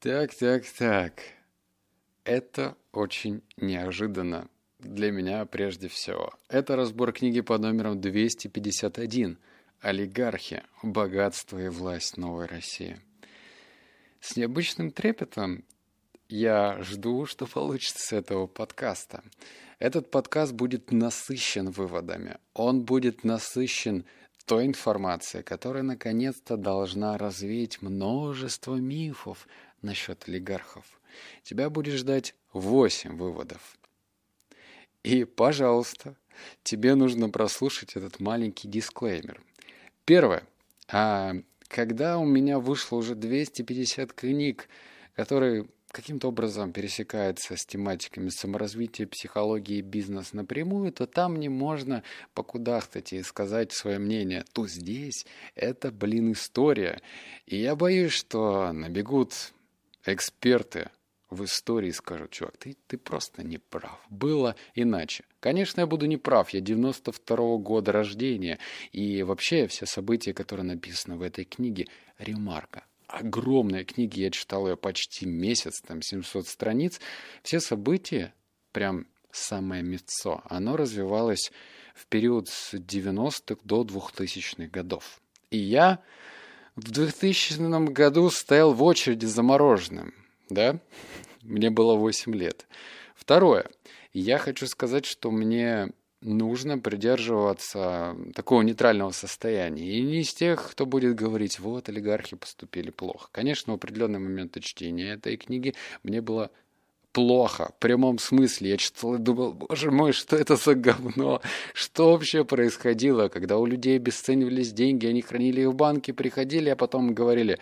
Так, так, так. Это очень неожиданно. Для меня прежде всего. Это разбор книги под номером 251 «Олигархи. Богатство и власть новой России». С необычным трепетом я жду, что получится с этого подкаста. Этот подкаст будет насыщен выводами. Он будет насыщен той информацией, которая наконец-то должна развеять множество мифов насчет олигархов. Тебя будет ждать 8 выводов. И, пожалуйста, тебе нужно прослушать этот маленький дисклеймер. Первое. А когда у меня вышло уже 250 книг, которые каким-то образом пересекается с тематиками саморазвития, психологии и бизнес напрямую, то там мне можно покудахтать и сказать свое мнение. То здесь это, блин, история. И я боюсь, что набегут эксперты в истории скажут, чувак, ты, ты просто не прав. Было иначе. Конечно, я буду не прав. Я 92-го года рождения. И вообще все события, которые написаны в этой книге, ремарка. Огромная книга, я читал ее почти месяц, там 700 страниц. Все события, прям самое мецо, оно развивалось в период с 90-х до 2000-х годов. И я в 2000 году стоял в очереди за мороженым, да? Мне было 8 лет. Второе. Я хочу сказать, что мне нужно придерживаться такого нейтрального состояния. И не из тех, кто будет говорить, вот, олигархи поступили плохо. Конечно, в определенный момент чтения этой книги мне было плохо, в прямом смысле. Я читал и думал, боже мой, что это за говно? Что вообще происходило, когда у людей обесценивались деньги, они хранили их в банке, приходили, а потом говорили,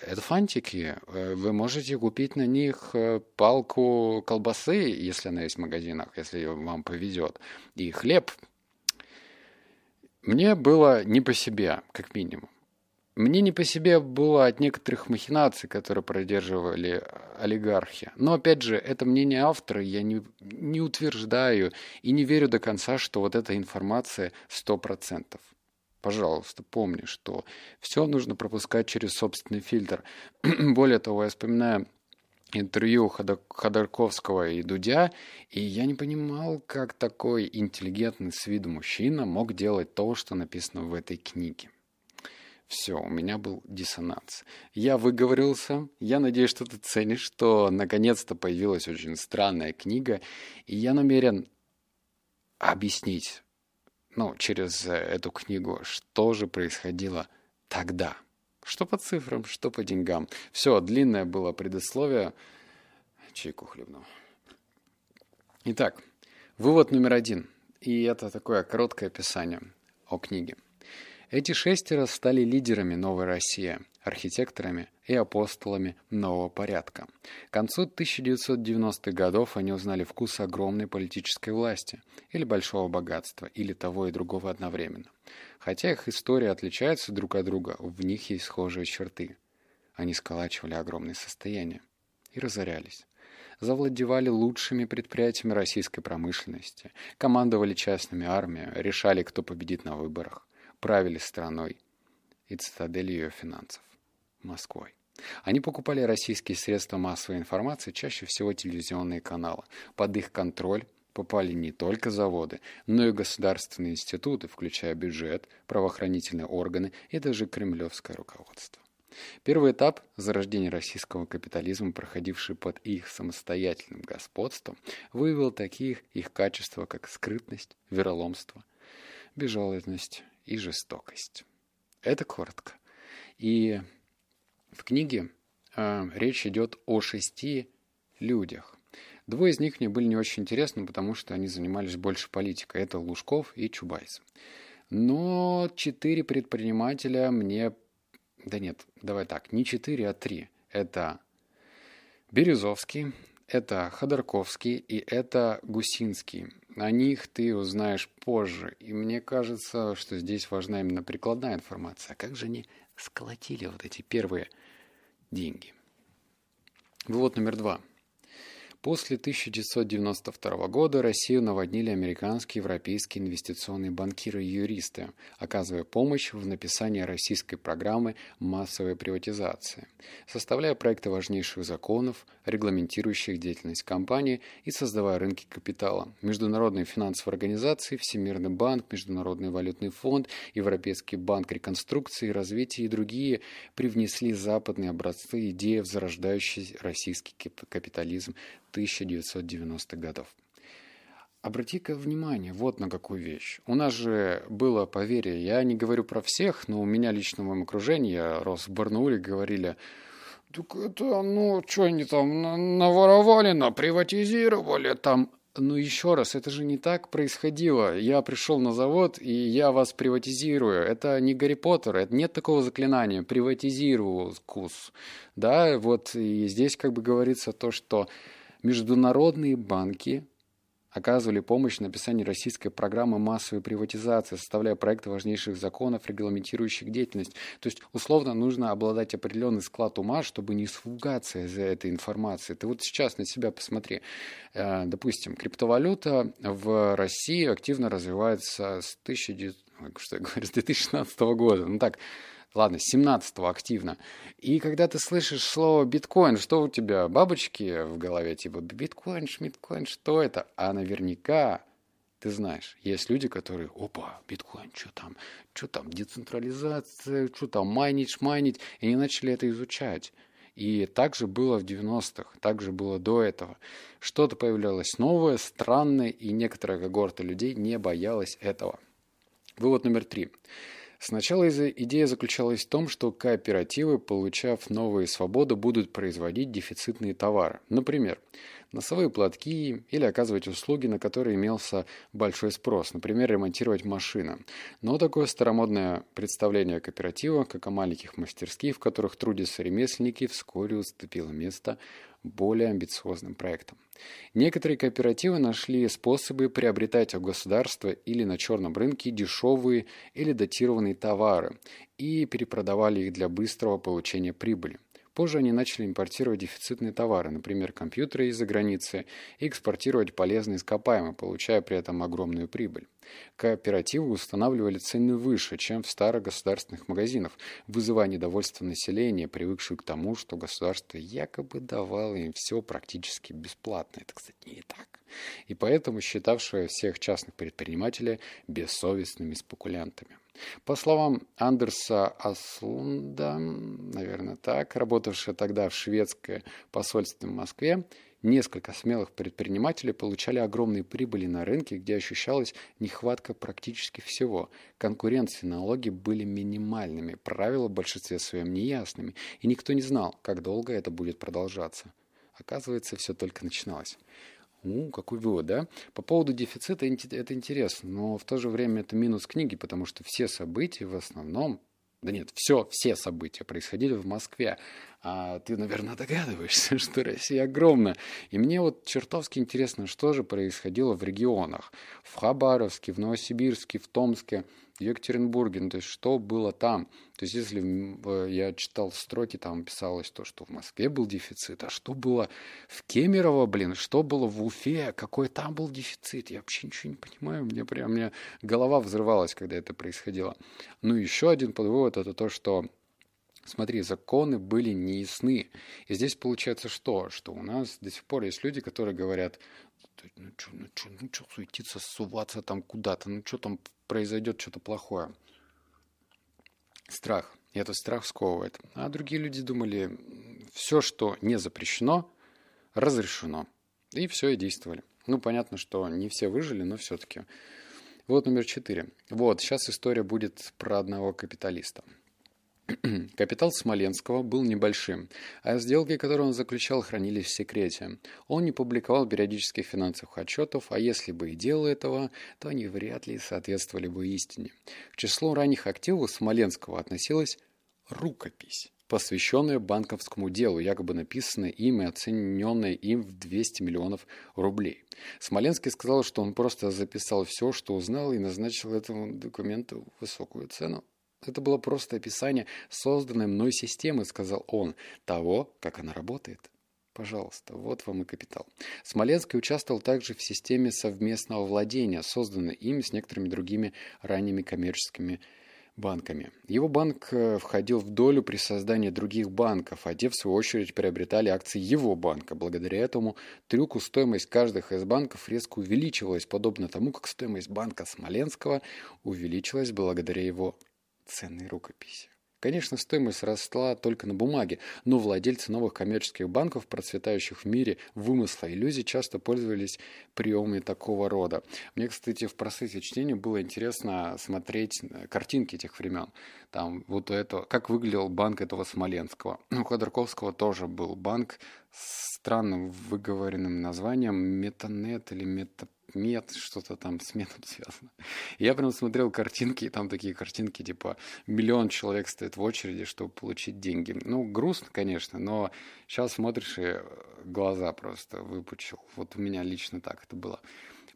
это фантики, вы можете купить на них э, палку колбасы, если она есть в магазинах, если вам повезет, и хлеб. Мне было не по себе, как минимум. Мне не по себе было от некоторых махинаций, которые продерживали олигархи. Но, опять же, это мнение автора, я не, не утверждаю и не верю до конца, что вот эта информация 100%. Пожалуйста, помни, что все нужно пропускать через собственный фильтр. Более того, я вспоминаю интервью Ходорковского и Дудя, и я не понимал, как такой интеллигентный с виду мужчина мог делать то, что написано в этой книге. Все, у меня был диссонанс. Я выговорился. Я надеюсь, что ты ценишь, что наконец-то появилась очень странная книга. И я намерен объяснить, ну, через э, эту книгу, что же происходило тогда. Что по цифрам, что по деньгам. Все, длинное было предисловие. Чайку хлебнул. Итак, вывод номер один. И это такое короткое описание о книге. Эти шестеро стали лидерами новой России, архитекторами и апостолами нового порядка. К концу 1990-х годов они узнали вкус огромной политической власти, или большого богатства, или того и другого одновременно. Хотя их истории отличаются друг от друга, в них есть схожие черты. Они сколачивали огромные состояния и разорялись завладевали лучшими предприятиями российской промышленности, командовали частными армиями, решали, кто победит на выборах правили страной и цитаделью ее финансов – Москвой. Они покупали российские средства массовой информации, чаще всего телевизионные каналы. Под их контроль попали не только заводы, но и государственные институты, включая бюджет, правоохранительные органы и даже кремлевское руководство. Первый этап зарождения российского капитализма, проходивший под их самостоятельным господством, выявил таких их качества, как скрытность, вероломство, безжалостность и жестокость. Это коротко. И в книге э, речь идет о шести людях. Двое из них мне были не очень интересны, потому что они занимались больше политикой. Это Лужков и Чубайс. Но четыре предпринимателя мне... Да нет, давай так, не четыре, а три. Это Березовский, это Ходорковский и это Гусинский. О них ты узнаешь позже. И мне кажется, что здесь важна именно прикладная информация. А как же они сколотили вот эти первые деньги? Вывод номер два. После 1992 года Россию наводнили американские европейские инвестиционные банкиры и юристы, оказывая помощь в написании российской программы массовой приватизации, составляя проекты важнейших законов, регламентирующих деятельность компании и создавая рынки капитала. Международные финансовые организации, Всемирный банк, Международный валютный фонд, Европейский банк реконструкции и развития и другие привнесли западные образцы идеи в зарождающий российский капитализм 1990-х годов. Обрати-ка внимание вот на какую вещь. У нас же было поверье, я не говорю про всех, но у меня лично в моем окружении, я рос в Барнауле, говорили, так это, ну, что они там наворовали, наприватизировали, там ну еще раз, это же не так происходило. Я пришел на завод, и я вас приватизирую. Это не Гарри Поттер, это нет такого заклинания. Приватизирую вкус. Да, вот и здесь как бы говорится то, что международные банки оказывали помощь в написании российской программы массовой приватизации, составляя проекты важнейших законов, регламентирующих деятельность. То есть, условно, нужно обладать определенный склад ума, чтобы не испугаться из-за этой информации. Ты вот сейчас на себя посмотри. Э, допустим, криптовалюта в России активно развивается с 1900 что я говорю, с 2016 года. Ну так, ладно, 17-го активно. И когда ты слышишь слово биткоин, что у тебя, бабочки в голове, типа биткоин, шмиткоин, что это? А наверняка ты знаешь, есть люди, которые, опа, биткоин, что там, что там, децентрализация, что там, майнить, шмайнить, и они начали это изучать. И так же было в 90-х, так же было до этого. Что-то появлялось новое, странное, и некоторая когорта людей не боялась этого. Вывод номер три. Сначала идея заключалась в том, что кооперативы, получав новые свободы, будут производить дефицитные товары. Например, носовые платки или оказывать услуги, на которые имелся большой спрос, например, ремонтировать машины. Но такое старомодное представление кооператива, как о маленьких мастерских, в которых трудятся ремесленники, вскоре уступило место более амбициозным проектам. Некоторые кооперативы нашли способы приобретать у государства или на черном рынке дешевые или датированные товары и перепродавали их для быстрого получения прибыли. Позже они начали импортировать дефицитные товары, например, компьютеры из-за границы, и экспортировать полезные ископаемые, получая при этом огромную прибыль. Кооперативы устанавливали цены выше, чем в старых государственных магазинах, вызывая недовольство населения, привыкшего к тому, что государство якобы давало им все практически бесплатно. Это, кстати, не так. И поэтому считавшее всех частных предпринимателей бессовестными спекулянтами. По словам Андерса Аслунда, наверное так, работавшего тогда в шведское посольство в Москве, несколько смелых предпринимателей получали огромные прибыли на рынке, где ощущалась нехватка практически всего. Конкуренции налоги были минимальными, правила в большинстве своем неясными, и никто не знал, как долго это будет продолжаться. Оказывается, все только начиналось. Ну, какой вывод, да? По поводу дефицита это интересно, но в то же время это минус книги, потому что все события в основном, да нет, все, все события происходили в Москве. А ты, наверное, догадываешься, что Россия огромна. И мне вот чертовски интересно, что же происходило в регионах. В Хабаровске, в Новосибирске, в Томске – Екатеринбурге, ну, то есть что было там. То есть если я читал строки, там писалось то, что в Москве был дефицит, а что было в Кемерово, блин, что было в Уфе, какой там был дефицит, я вообще ничего не понимаю, мне прям, меня голова взрывалась, когда это происходило. Ну, еще один подвывод это то, что Смотри, законы были неясны. И здесь получается что? Что у нас до сих пор есть люди, которые говорят, ну что, ну что, ну что суетиться, суваться там куда-то, ну что там произойдет что-то плохое. Страх. И этот страх сковывает. А другие люди думали, все, что не запрещено, разрешено. И все, и действовали. Ну, понятно, что не все выжили, но все-таки. Вот номер четыре. Вот, сейчас история будет про одного капиталиста. Капитал Смоленского был небольшим, а сделки, которые он заключал, хранились в секрете. Он не публиковал периодических финансовых отчетов, а если бы и делал этого, то они вряд ли соответствовали бы истине. К числу ранних активов Смоленского относилась рукопись, посвященная банковскому делу, якобы написанная им и оцененная им в 200 миллионов рублей. Смоленский сказал, что он просто записал все, что узнал, и назначил этому документу высокую цену. Это было просто описание созданной мной системы, сказал он, того, как она работает. Пожалуйста, вот вам и капитал. Смоленский участвовал также в системе совместного владения, созданной им с некоторыми другими ранними коммерческими банками. Его банк э, входил в долю при создании других банков, а те, в свою очередь, приобретали акции его банка. Благодаря этому трюку стоимость каждых из банков резко увеличивалась, подобно тому, как стоимость банка Смоленского увеличилась благодаря его ценной рукописи. Конечно, стоимость росла только на бумаге, но владельцы новых коммерческих банков, процветающих в мире вымысла иллюзий, часто пользовались приемами такого рода. Мне, кстати, в процессе чтения было интересно смотреть картинки этих времен. Там вот это, как выглядел банк этого Смоленского. У Ходорковского тоже был банк с странным выговоренным названием Метанет или Мета мет, что-то там с метом связано. Я прям смотрел картинки, и там такие картинки, типа, миллион человек стоит в очереди, чтобы получить деньги. Ну, грустно, конечно, но сейчас смотришь и глаза просто выпучил. Вот у меня лично так это было.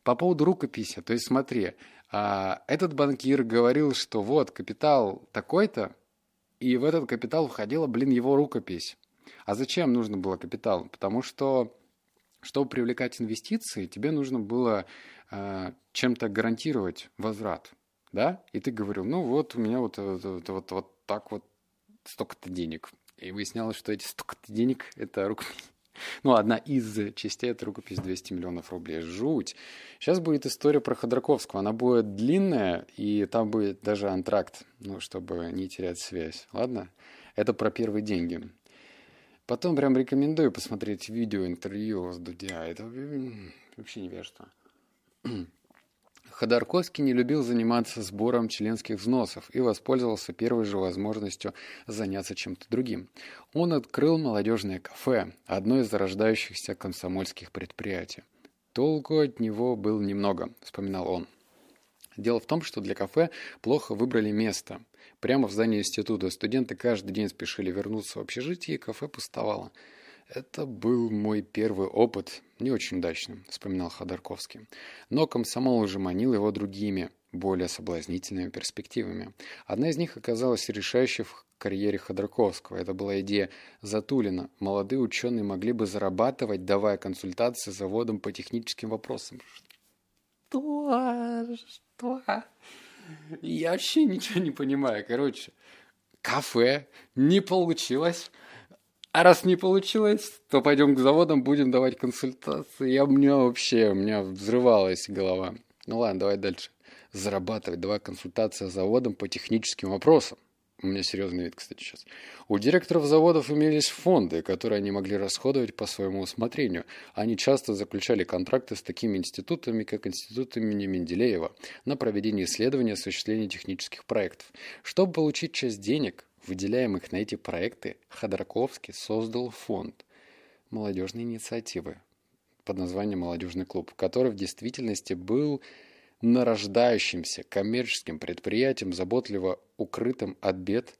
По поводу рукописи, то есть смотри, а, этот банкир говорил, что вот капитал такой-то, и в этот капитал входила, блин, его рукопись. А зачем нужно было капитал? Потому что чтобы привлекать инвестиции, тебе нужно было э, чем-то гарантировать возврат, да? И ты говорил, ну вот у меня вот, вот, вот, вот, вот так вот столько-то денег. И выяснялось, что эти столько-то денег – это рукопись. Ну, одна из частей – это рукопись 200 миллионов рублей. Жуть. Сейчас будет история про Ходорковского. Она будет длинная, и там будет даже антракт, ну, чтобы не терять связь. Ладно? Это про первые деньги. Потом прям рекомендую посмотреть видео интервью с Дудя. Это вообще невежество. Ходорковский не любил заниматься сбором членских взносов и воспользовался первой же возможностью заняться чем-то другим. Он открыл молодежное кафе, одно из зарождающихся комсомольских предприятий. Толку от него было немного, вспоминал он. Дело в том, что для кафе плохо выбрали место. Прямо в здании института студенты каждый день спешили вернуться в общежитие, и кафе пустовало. «Это был мой первый опыт, не очень удачным», — вспоминал Ходорковский. Но комсомол уже манил его другими, более соблазнительными перспективами. Одна из них оказалась решающей в карьере Ходорковского. Это была идея Затулина. Молодые ученые могли бы зарабатывать, давая консультации заводам по техническим вопросам. Что? Что? Я вообще ничего не понимаю. Короче, кафе не получилось. А раз не получилось, то пойдем к заводам, будем давать консультации. Я, у меня вообще, у меня взрывалась голова. Ну ладно, давай дальше. Зарабатывать, давай консультации заводам по техническим вопросам. У меня серьезный вид, кстати, сейчас. У директоров заводов имелись фонды, которые они могли расходовать по своему усмотрению. Они часто заключали контракты с такими институтами, как Институт имени Менделеева, на проведение исследований и осуществление технических проектов. Чтобы получить часть денег, выделяемых на эти проекты, Ходорковский создал фонд молодежной инициативы под названием «Молодежный клуб», который в действительности был нарождающимся коммерческим предприятием, заботливо укрытым от бед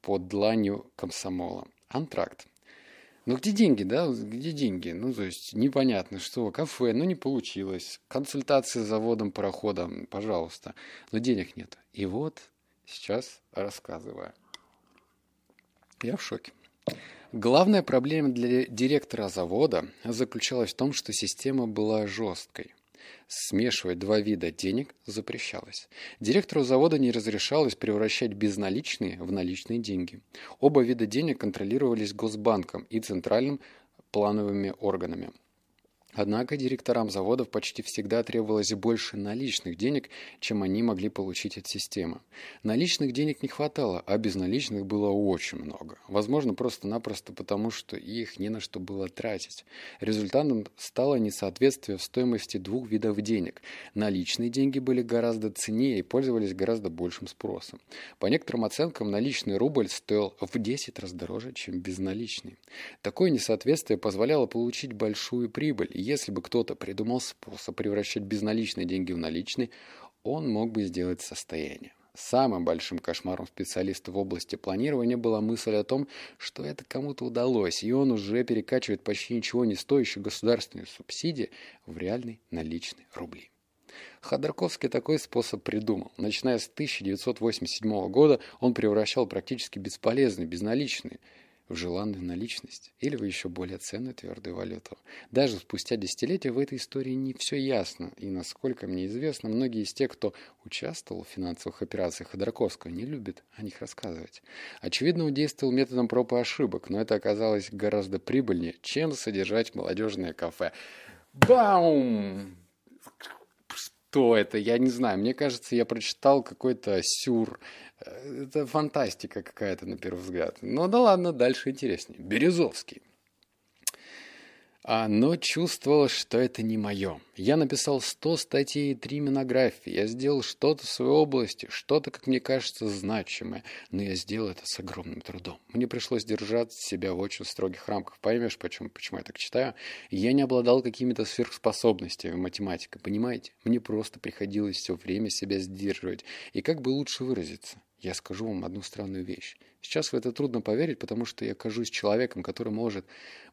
под дланью комсомола. Антракт. Ну где деньги, да? Где деньги? Ну, то есть непонятно, что кафе, ну не получилось. Консультации с заводом, пароходом, пожалуйста. Но денег нет. И вот сейчас рассказываю. Я в шоке. Главная проблема для директора завода заключалась в том, что система была жесткой. Смешивать два вида денег запрещалось. Директору завода не разрешалось превращать безналичные в наличные деньги. Оба вида денег контролировались Госбанком и центральным плановыми органами. Однако директорам заводов почти всегда требовалось больше наличных денег, чем они могли получить от системы. Наличных денег не хватало, а безналичных было очень много. Возможно, просто-напросто потому, что их не на что было тратить. Результатом стало несоответствие в стоимости двух видов денег. Наличные деньги были гораздо ценнее и пользовались гораздо большим спросом. По некоторым оценкам, наличный рубль стоил в 10 раз дороже, чем безналичный. Такое несоответствие позволяло получить большую прибыль, если бы кто-то придумал способ превращать безналичные деньги в наличные, он мог бы сделать состояние. Самым большим кошмаром специалиста в области планирования была мысль о том, что это кому-то удалось, и он уже перекачивает почти ничего не стоящие государственные субсидии в реальные наличные рубли. Ходорковский такой способ придумал. Начиная с 1987 года он превращал практически бесполезные безналичные в желанную наличность или в еще более ценную твердую валюту. Даже спустя десятилетия в этой истории не все ясно, и, насколько мне известно, многие из тех, кто участвовал в финансовых операциях Ходорковского, не любят о них рассказывать. Очевидно, он действовал методом проб и ошибок, но это оказалось гораздо прибыльнее, чем содержать молодежное кафе. Баум! Что это? Я не знаю. Мне кажется, я прочитал какой-то сюр это фантастика какая-то на первый взгляд. Ну да ладно, дальше интереснее. Березовский. А, но чувствовал, что это не мое. Я написал 100 статей и 3 монографии. Я сделал что-то в своей области, что-то, как мне кажется, значимое. Но я сделал это с огромным трудом. Мне пришлось держать себя в очень строгих рамках. Поймешь, почему, почему я так читаю? Я не обладал какими-то сверхспособностями в математике, понимаете? Мне просто приходилось все время себя сдерживать. И как бы лучше выразиться? Я скажу вам одну странную вещь. Сейчас в это трудно поверить, потому что я кажусь человеком, который может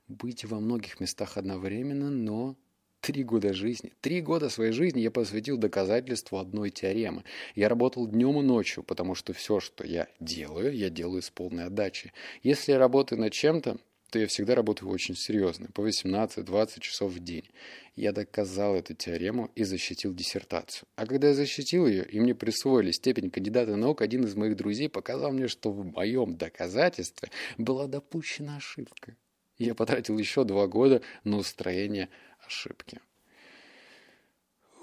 быть во многих местах одновременно, но Три года жизни, три года своей жизни я посвятил доказательству одной теоремы. Я работал днем и ночью, потому что все, что я делаю, я делаю с полной отдачей. Если я работаю над чем-то, то я всегда работаю очень серьезно, по 18-20 часов в день. Я доказал эту теорему и защитил диссертацию. А когда я защитил ее, и мне присвоили степень кандидата наук, один из моих друзей показал мне, что в моем доказательстве была допущена ошибка. Я потратил еще два года на устроение ошибки.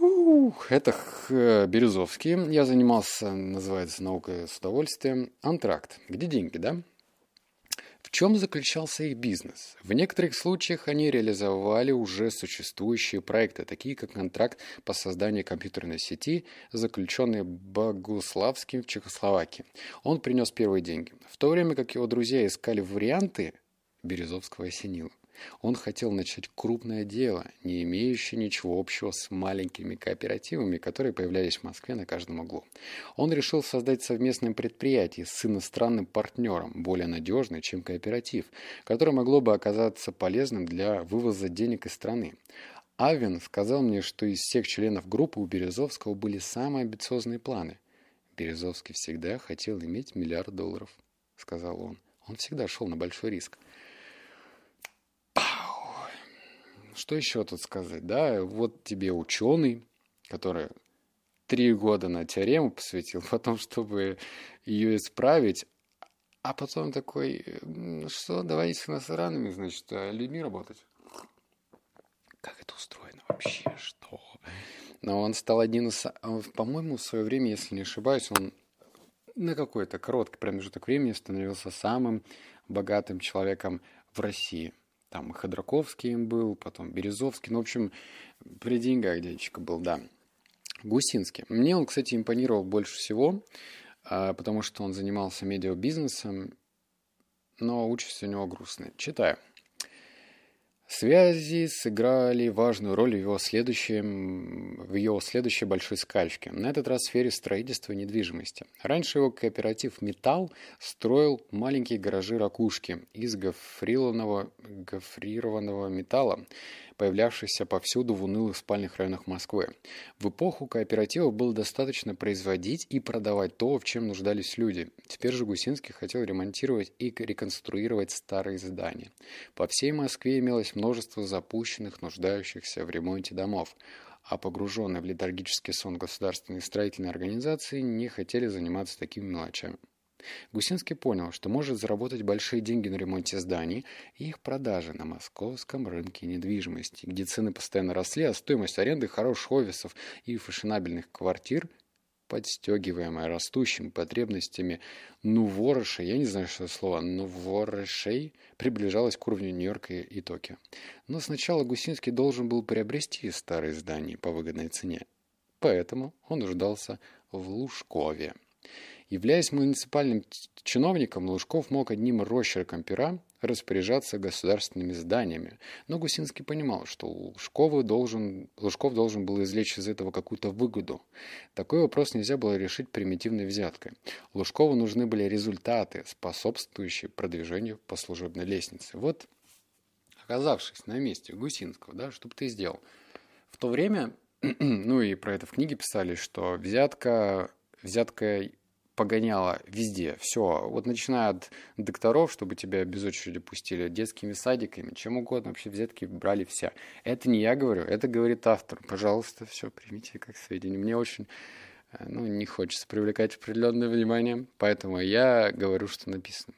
Ух, это Березовский. Я занимался, называется, наукой с удовольствием. Антракт. Где деньги, да? В чем заключался их бизнес? В некоторых случаях они реализовали уже существующие проекты, такие как контракт по созданию компьютерной сети, заключенный Богуславским в Чехословакии. Он принес первые деньги. В то время как его друзья искали варианты, Березовского осенило. Он хотел начать крупное дело, не имеющее ничего общего с маленькими кооперативами, которые появлялись в Москве на каждом углу. Он решил создать совместное предприятие с иностранным партнером, более надежный, чем кооператив, которое могло бы оказаться полезным для вывоза денег из страны. Авен сказал мне, что из всех членов группы у Березовского были самые амбициозные планы. «Березовский всегда хотел иметь миллиард долларов», — сказал он. Он всегда шел на большой риск. Что еще тут сказать, да? Вот тебе ученый, который три года на теорему посвятил, потом, чтобы ее исправить, а потом такой, что, давайте с иностранными, значит, а, людьми работать. Как это устроено вообще? Что? Но он стал один из... По-моему, в свое время, если не ошибаюсь, он на какой-то короткий промежуток времени становился самым богатым человеком в России – там Ходорковский им был, потом Березовский. Ну, в общем, при деньгах дядечка был, да. Гусинский. Мне он, кстати, импонировал больше всего, а, потому что он занимался медиабизнесом, но участь у него грустная. Читаю. Связи сыграли важную роль в его, следующем, в его следующей большой скачке, на этот раз в сфере строительства недвижимости. Раньше его кооператив «Металл» строил маленькие гаражи-ракушки из гофрированного, гофрированного металла, появлявшихся повсюду в унылых спальных районах Москвы. В эпоху кооператива было достаточно производить и продавать то, в чем нуждались люди. Теперь же Гусинский хотел ремонтировать и реконструировать старые здания. По всей Москве имелось множество запущенных, нуждающихся в ремонте домов а погруженные в летаргический сон государственные строительные организации не хотели заниматься такими мелочами. Гусинский понял, что может заработать большие деньги на ремонте зданий и их продаже на московском рынке недвижимости, где цены постоянно росли, а стоимость аренды хороших офисов и фешенабельных квартир подстегиваемая растущими потребностями нуворышей, я не знаю, что это слово, нуворышей, приближалась к уровню Нью-Йорка и Токио. Но сначала Гусинский должен был приобрести старые здания по выгодной цене. Поэтому он нуждался в Лужкове. Являясь муниципальным чиновником, Лужков мог одним росчерком пера распоряжаться государственными зданиями. Но Гусинский понимал, что Лужков должен, Лужков должен был извлечь из этого какую-то выгоду. Такой вопрос нельзя было решить примитивной взяткой. Лужкову нужны были результаты, способствующие продвижению по служебной лестнице. Вот, оказавшись на месте Гусинского, да, что бы ты сделал? В то время, ну и про это в книге писали, что взятка, взятка погоняло везде. Все, вот начиная от докторов, чтобы тебя без очереди пустили, детскими садиками, чем угодно, вообще взятки брали все. Это не я говорю, это говорит автор. Пожалуйста, все, примите как сведения. Мне очень э, ну, не хочется привлекать определенное внимание, поэтому я говорю, что написано.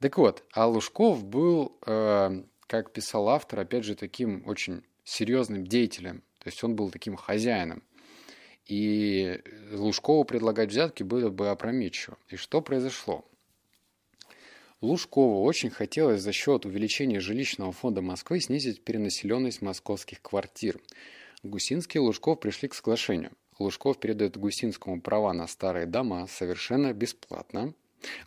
Так вот, а Лужков был, э, как писал автор, опять же, таким очень серьезным деятелем. То есть он был таким хозяином. И Лужкову предлагать взятки было бы опрометчиво. И что произошло? Лужкову очень хотелось за счет увеличения жилищного фонда Москвы снизить перенаселенность московских квартир. Гусинский и Лужков пришли к соглашению. Лужков передает Гусинскому права на старые дома совершенно бесплатно,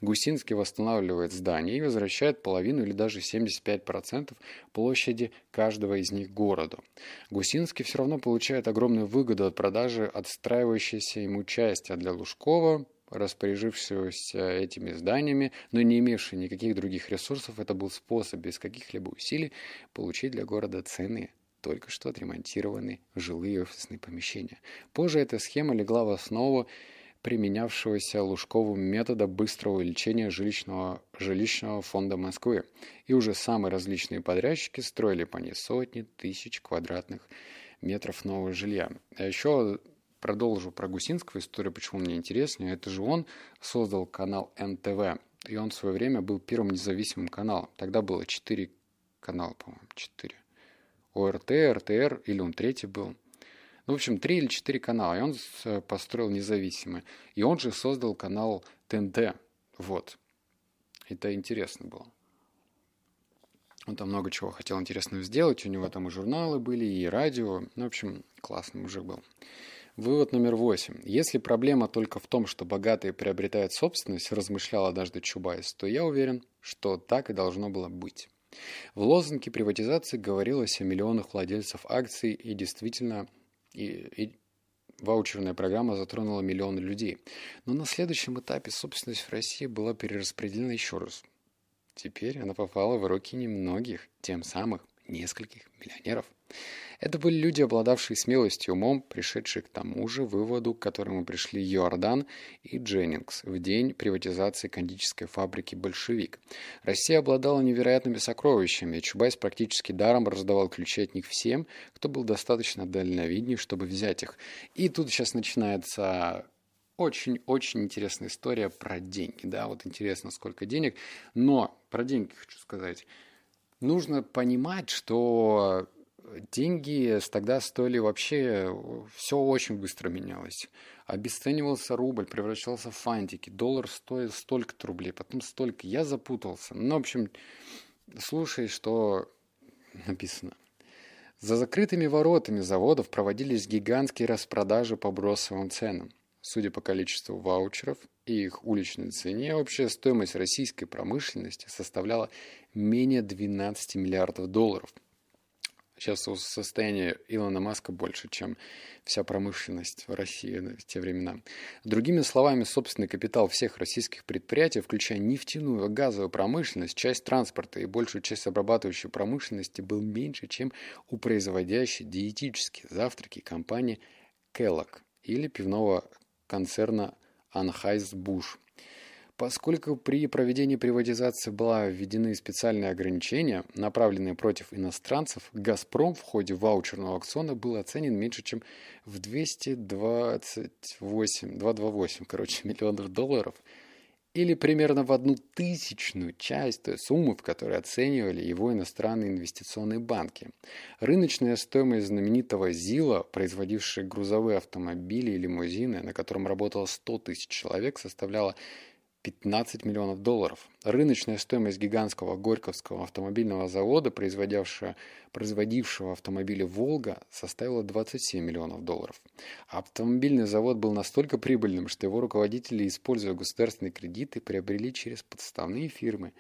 Гусинский восстанавливает здание и возвращает половину или даже 75% площади каждого из них городу. Гусинский все равно получает огромную выгоду от продажи отстраивающейся ему части, а для Лужкова распоряжившегося этими зданиями, но не имевший никаких других ресурсов, это был способ без каких-либо усилий получить для города цены только что отремонтированные жилые офисные помещения. Позже эта схема легла в основу применявшегося Лужковым метода быстрого увеличения жилищного, жилищного фонда Москвы. И уже самые различные подрядчики строили по ней сотни тысяч квадратных метров нового жилья. А еще продолжу про Гусинского историю, почему мне интереснее. Это же он создал канал НТВ. И он в свое время был первым независимым каналом. Тогда было четыре канала, по-моему, четыре. ОРТ, РТР, или он третий был. Ну, в общем, три или четыре канала. И он э, построил независимый. И он же создал канал ТНТ. Вот. Это интересно было. Он там много чего хотел интересного сделать. У него там и журналы были, и радио. Ну, в общем, классный мужик был. Вывод номер восемь. Если проблема только в том, что богатые приобретают собственность, размышлял однажды Чубайс, то я уверен, что так и должно было быть. В лозунге приватизации говорилось о миллионах владельцев акций, и действительно и, и ваучерная программа затронула миллионы людей. Но на следующем этапе собственность в России была перераспределена еще раз. Теперь она попала в руки немногих, тем самых нескольких миллионеров. Это были люди, обладавшие смелостью умом, пришедшие к тому же выводу, к которому пришли Йордан и Дженнингс в день приватизации кондитерской фабрики «Большевик». Россия обладала невероятными сокровищами, и Чубайс практически даром раздавал ключи от них всем, кто был достаточно дальновидней, чтобы взять их. И тут сейчас начинается очень-очень интересная история про деньги. Да, вот интересно, сколько денег. Но про деньги хочу сказать. Нужно понимать, что деньги тогда стоили вообще, все очень быстро менялось. Обесценивался рубль, превращался в фантики, доллар стоил столько-то рублей, потом столько. Я запутался. Ну, в общем, слушай, что написано. За закрытыми воротами заводов проводились гигантские распродажи по бросовым ценам. Судя по количеству ваучеров и их уличной цене, общая стоимость российской промышленности составляла менее 12 миллиардов долларов – Сейчас состояние Илона Маска больше, чем вся промышленность в России в те времена. Другими словами, собственный капитал всех российских предприятий, включая нефтяную, газовую промышленность, часть транспорта и большую часть обрабатывающей промышленности, был меньше, чем у производящей диетические завтраки компании Kellogg или пивного концерна Anheuser-Busch. Поскольку при проведении приватизации была введены специальные ограничения, направленные против иностранцев, «Газпром» в ходе ваучерного аукциона был оценен меньше, чем в 228, 228 короче, миллионов долларов, или примерно в одну тысячную часть той суммы, в которой оценивали его иностранные инвестиционные банки. Рыночная стоимость знаменитого ЗИЛа, производившей грузовые автомобили и лимузины, на котором работало 100 тысяч человек, составляла 15 миллионов долларов. Рыночная стоимость гигантского Горьковского автомобильного завода, производившего, автомобили «Волга», составила 27 миллионов долларов. Автомобильный завод был настолько прибыльным, что его руководители, используя государственные кредиты, приобрели через подставные фирмы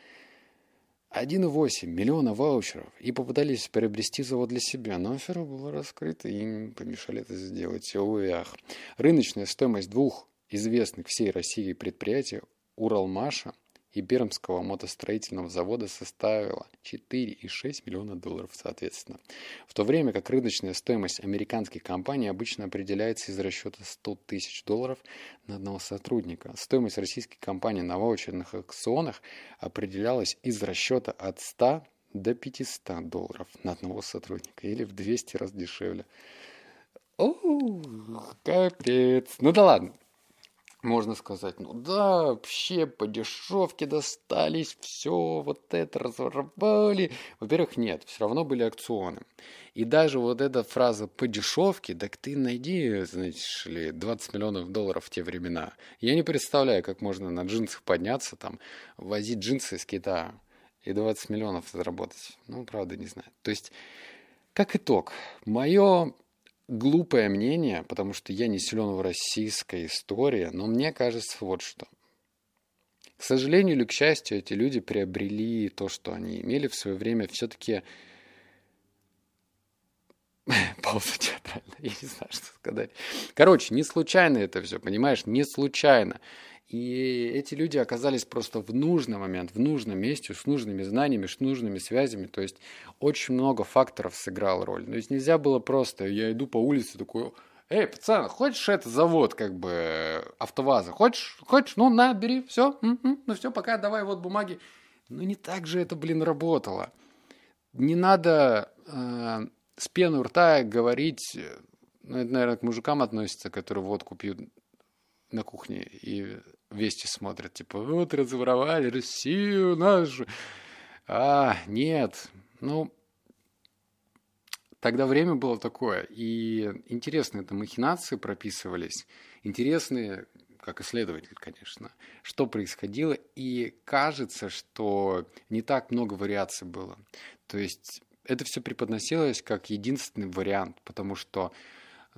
1,8 миллиона ваучеров и попытались приобрести завод для себя, но афера была раскрыта, и им помешали это сделать. Увы, ах. Рыночная стоимость двух известных всей России предприятий Уралмаша и Пермского мотостроительного завода составила 4,6 миллиона долларов соответственно. В то время как рыночная стоимость американских компаний обычно определяется из расчета 100 тысяч долларов на одного сотрудника. Стоимость российских компаний на ваучерных аукционах определялась из расчета от 100 до 500 долларов на одного сотрудника или в 200 раз дешевле. О, капец. Ну да ладно. Можно сказать, ну да, вообще по дешевке достались, все, вот это разворовали. Во-первых, нет, все равно были акционы. И даже вот эта фраза по дешевке, так ты найди, знаешь ли, 20 миллионов долларов в те времена. Я не представляю, как можно на джинсах подняться, там, возить джинсы из Китая и 20 миллионов заработать. Ну, правда, не знаю. То есть, как итог, мое глупое мнение, потому что я не силен в российской истории, но мне кажется вот что. К сожалению или к счастью, эти люди приобрели то, что они имели в свое время, все-таки пауза театральная, я не знаю, что сказать. Короче, не случайно это все, понимаешь, не случайно. И эти люди оказались просто в нужный момент, в нужном месте, с нужными знаниями, с нужными связями. То есть очень много факторов сыграл роль. То есть нельзя было просто, я иду по улице такой, эй, пацан, хочешь это завод, как бы, автоваза? Хочешь? Хочешь? Ну, на, бери, все. М-м, ну, все, пока, давай, вот бумаги. Ну, не так же это, блин, работало. Не надо э, с пены у рта говорить, ну, это, наверное, к мужикам относится, которые водку пьют на кухне и вести смотрят, типа, вот разворовали Россию нашу. А, нет, ну, тогда время было такое, и интересные это махинации прописывались, интересные, как исследователь, конечно, что происходило, и кажется, что не так много вариаций было. То есть это все преподносилось как единственный вариант, потому что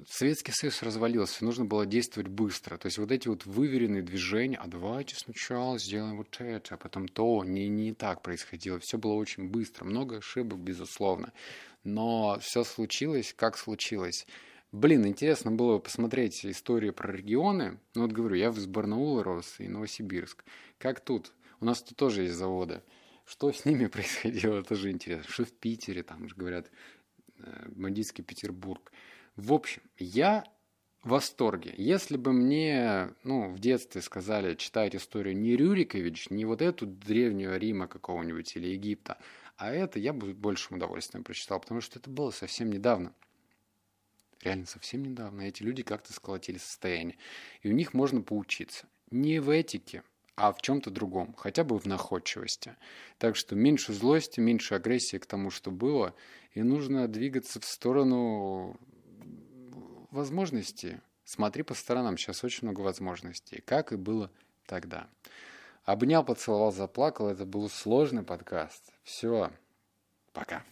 Советский Союз развалился, нужно было действовать быстро. То есть вот эти вот выверенные движения, а давайте сначала сделаем вот это, а потом то, не, не так происходило. Все было очень быстро, много ошибок, безусловно. Но все случилось, как случилось. Блин, интересно было посмотреть историю про регионы. Ну вот говорю, я в Барнаула рос и Новосибирск. Как тут? У нас тут тоже есть заводы. Что с ними происходило, тоже интересно. Что в Питере, там же говорят, э, бандитский Петербург. В общем, я в восторге. Если бы мне ну, в детстве сказали читать историю не Рюрикович, не вот эту древнюю Рима какого-нибудь или Египта, а это я бы большим удовольствием прочитал, потому что это было совсем недавно. Реально совсем недавно. Эти люди как-то сколотили состояние. И у них можно поучиться. Не в этике, а в чем-то другом, хотя бы в находчивости. Так что меньше злости, меньше агрессии к тому, что было, и нужно двигаться в сторону возможности. Смотри по сторонам, сейчас очень много возможностей, как и было тогда. Обнял, поцеловал, заплакал. Это был сложный подкаст. Все, пока.